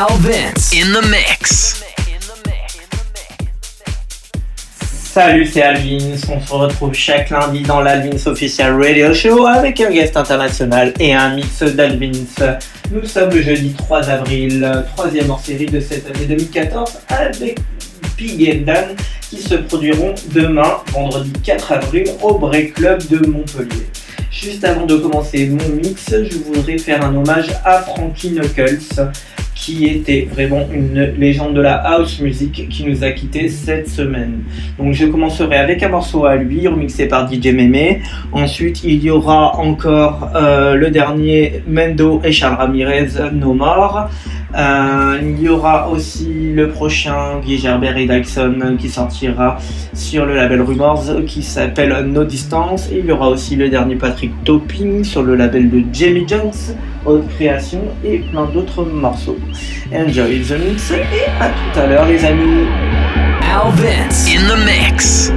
Al in the mix. Salut, c'est Alvin. On se retrouve chaque lundi dans l'Alvins Official Radio Show avec un guest international et un mix d'Alvins. Nous sommes le jeudi 3 avril, troisième hors série de cette année 2014 avec Pig and Dan qui se produiront demain, vendredi 4 avril, au Break Club de Montpellier. Juste avant de commencer mon mix, je voudrais faire un hommage à Frankie Knuckles qui était vraiment une légende de la house music qui nous a quitté cette semaine. Donc je commencerai avec un morceau à lui, remixé par DJ Mémé. Ensuite, il y aura encore euh, le dernier Mendo et Charles Ramirez, No More. Euh, il y aura aussi le prochain Guy Gerbert et Dyson qui sortira sur le label Rumors qui s'appelle No Distance. Il y aura aussi le dernier Patrick Topping sur le label de Jamie Jones, Haute Création et plein d'autres morceaux. Enjoy the mix et à tout à l'heure les amis. Al Vince in the mix.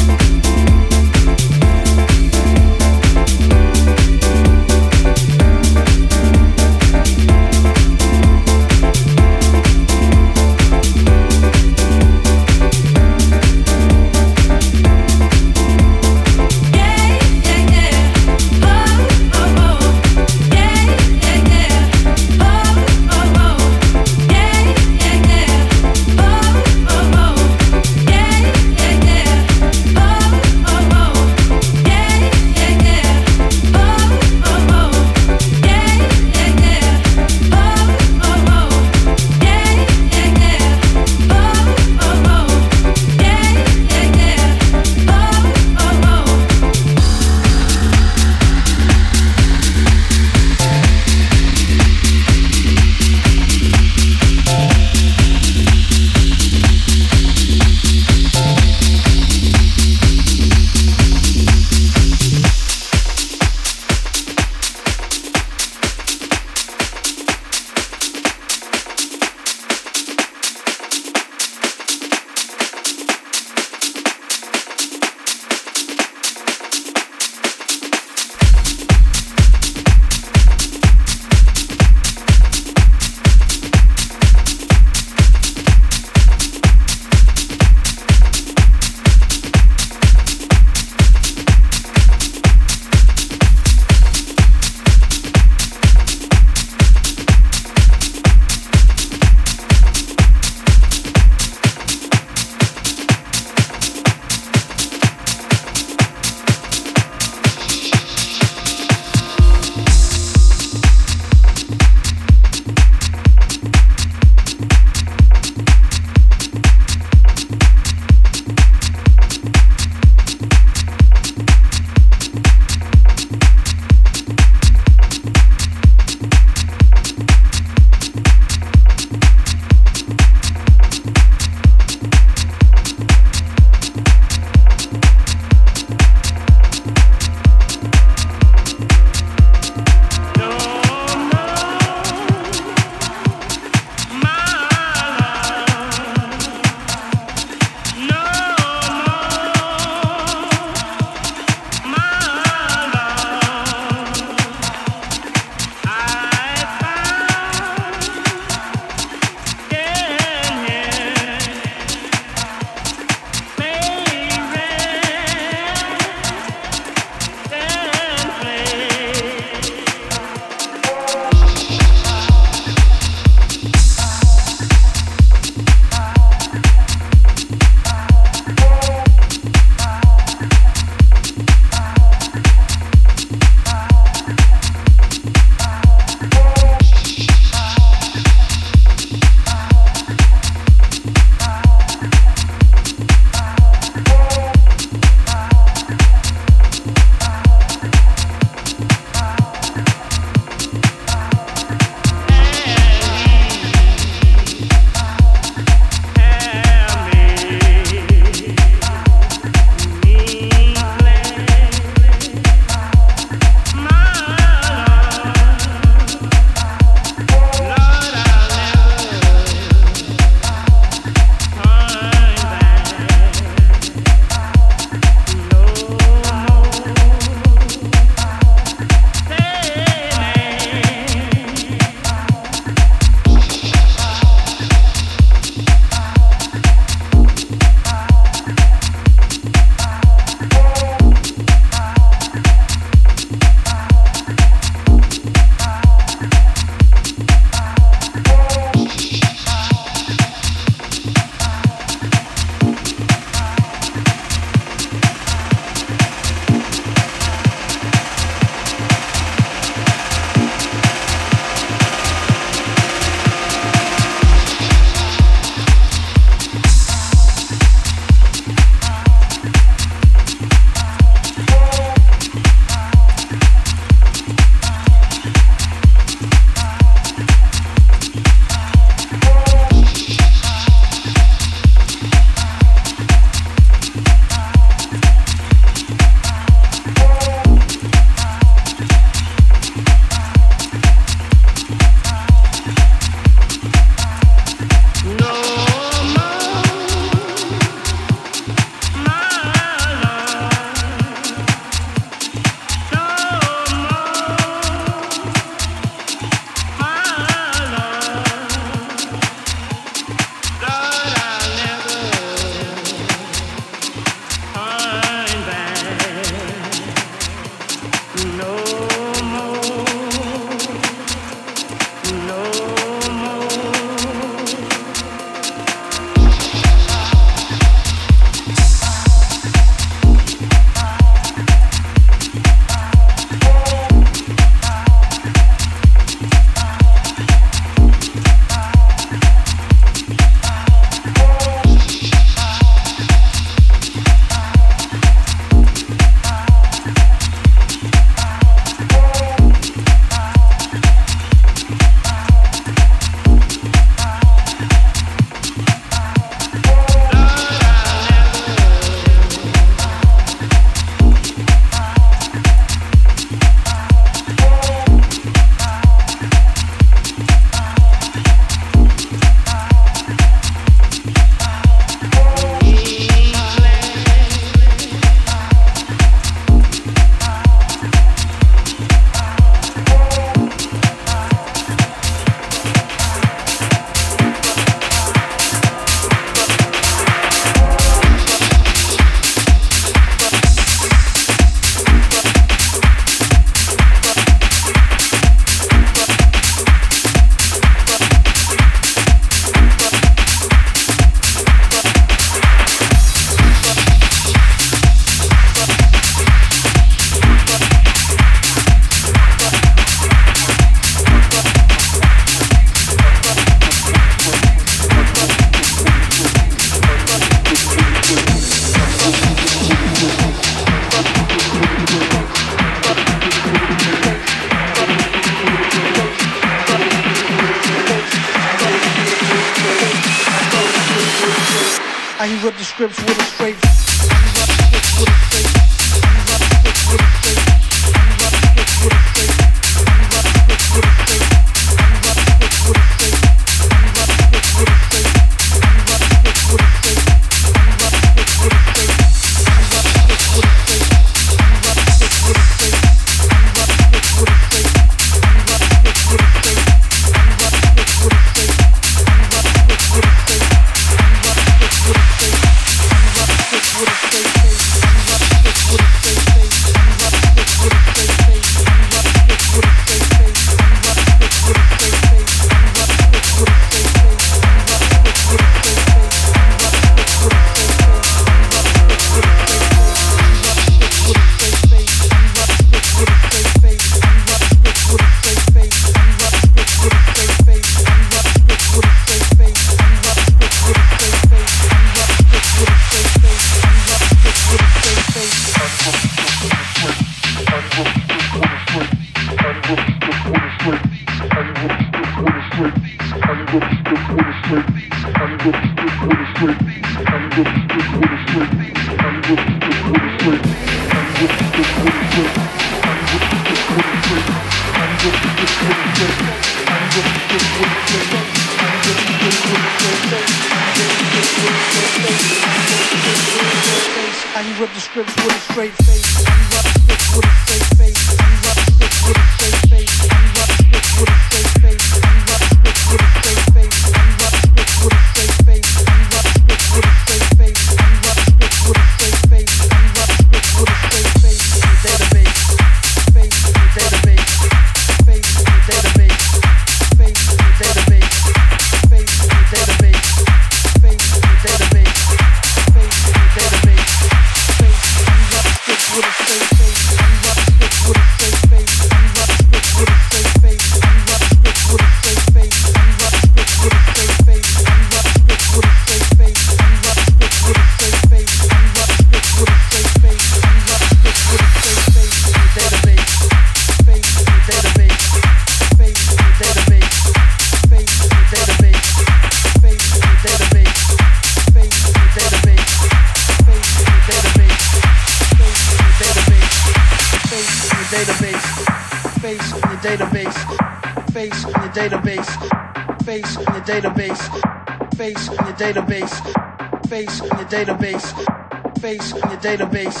database.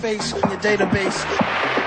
Face in your database.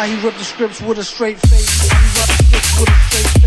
I rip the scripts with a straight face. I the scripts with a straight face.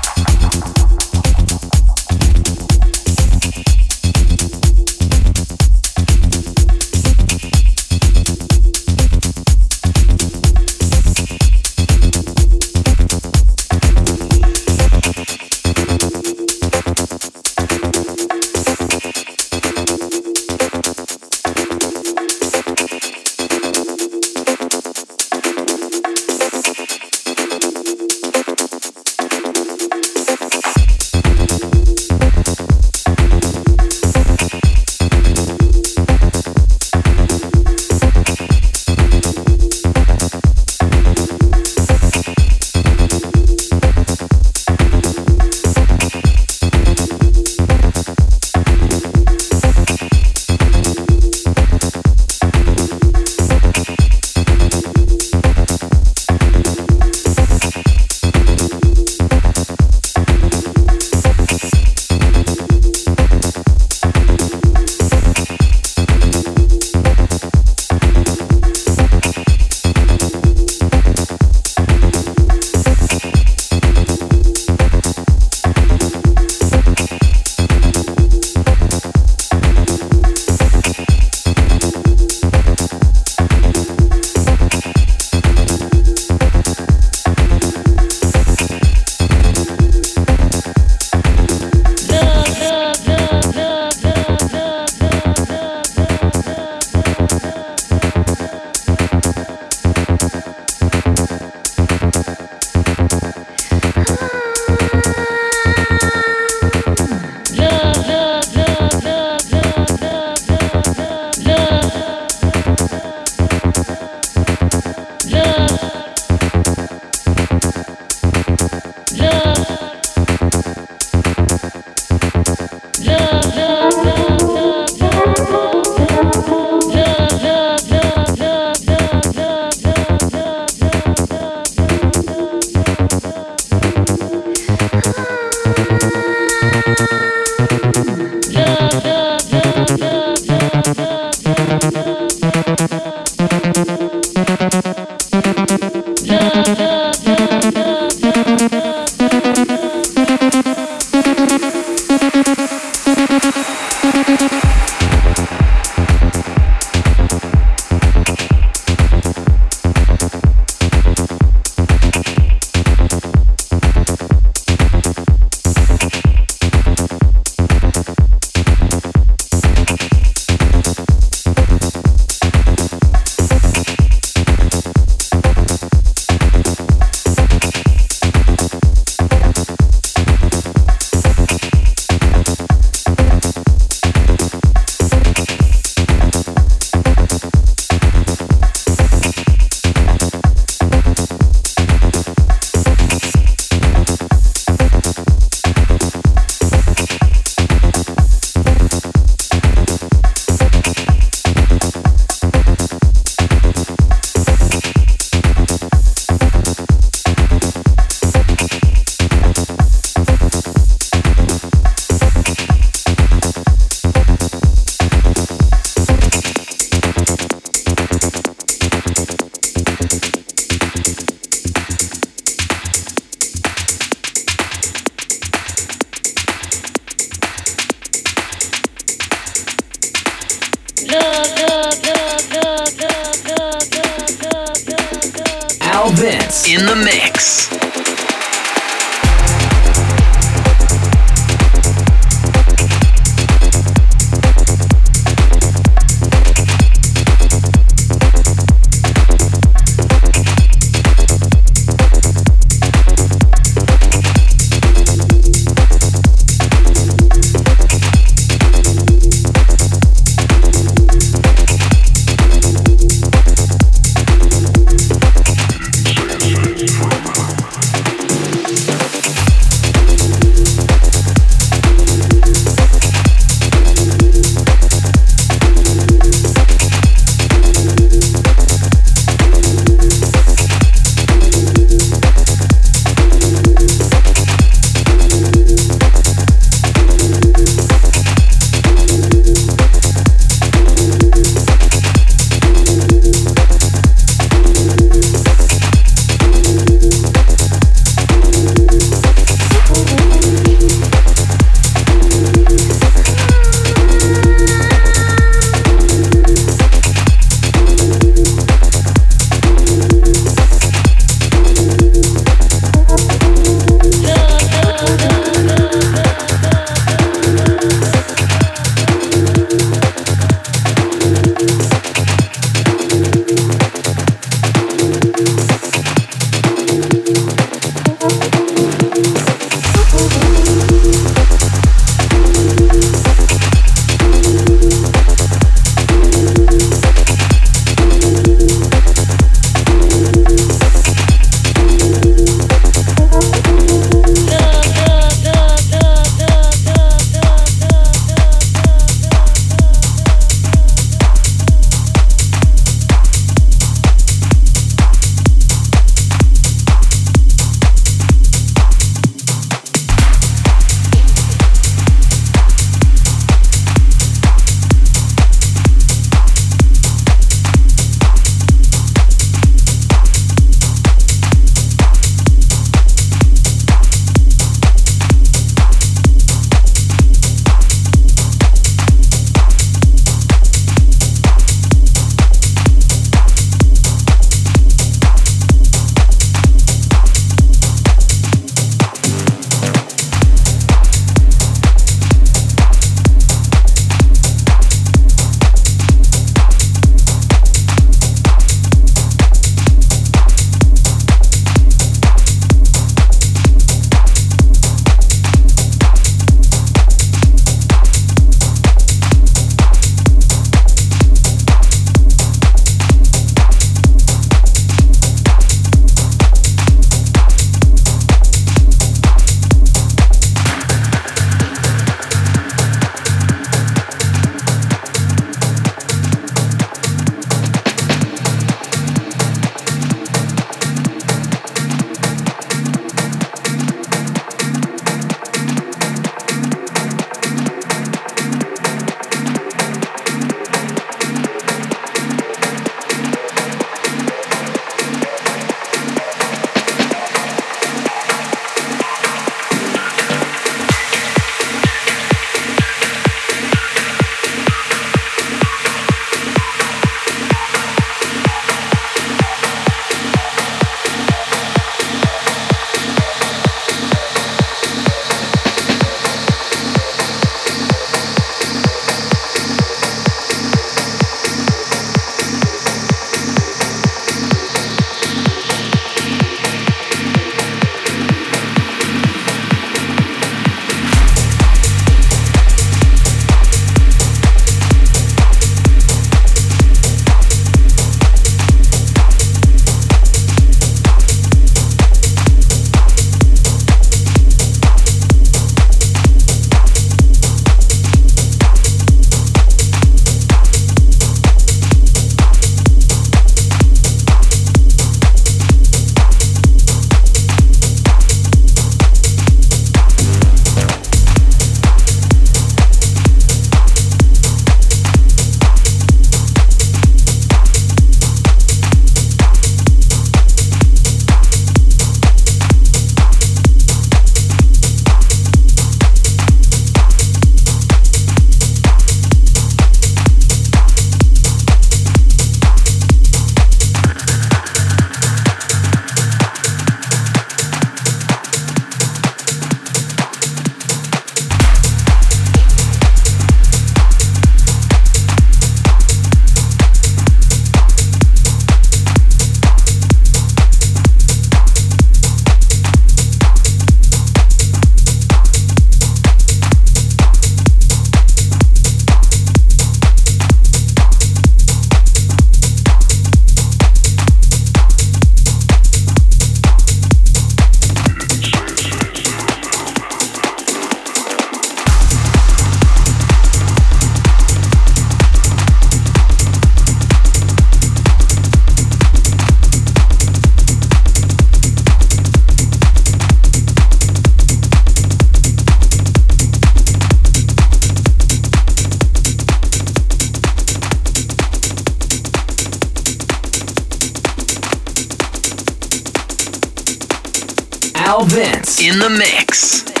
Vince in the mix.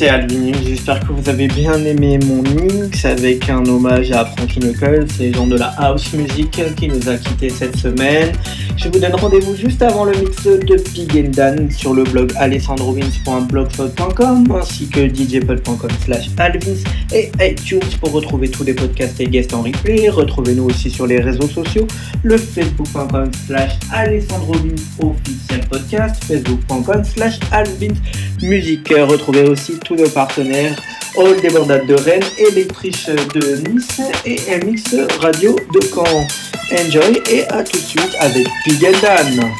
C'est Alvin. J'espère que vous avez bien aimé mon mix avec un hommage à Frankie Knuckles, les gens de la house music qui nous a quittés cette semaine. Je vous donne rendez-vous juste avant le mix de and Dan sur le blog alessandrovins.blogspot.com ainsi que djpod.com slash alvins et iTunes pour retrouver tous les podcasts et guests en replay. Retrouvez-nous aussi sur les réseaux sociaux, le facebook.com slash alessandrovins officiel podcast, facebook.com slash alvins musique. Retrouvez aussi tous nos partenaires All Débordade de Rennes, Electriche de Nice et MX Radio de Caen. Enjoy et à tout de suite avec Pig and Dan.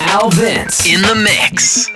Al Vince in the mix. Al Vince in the mix.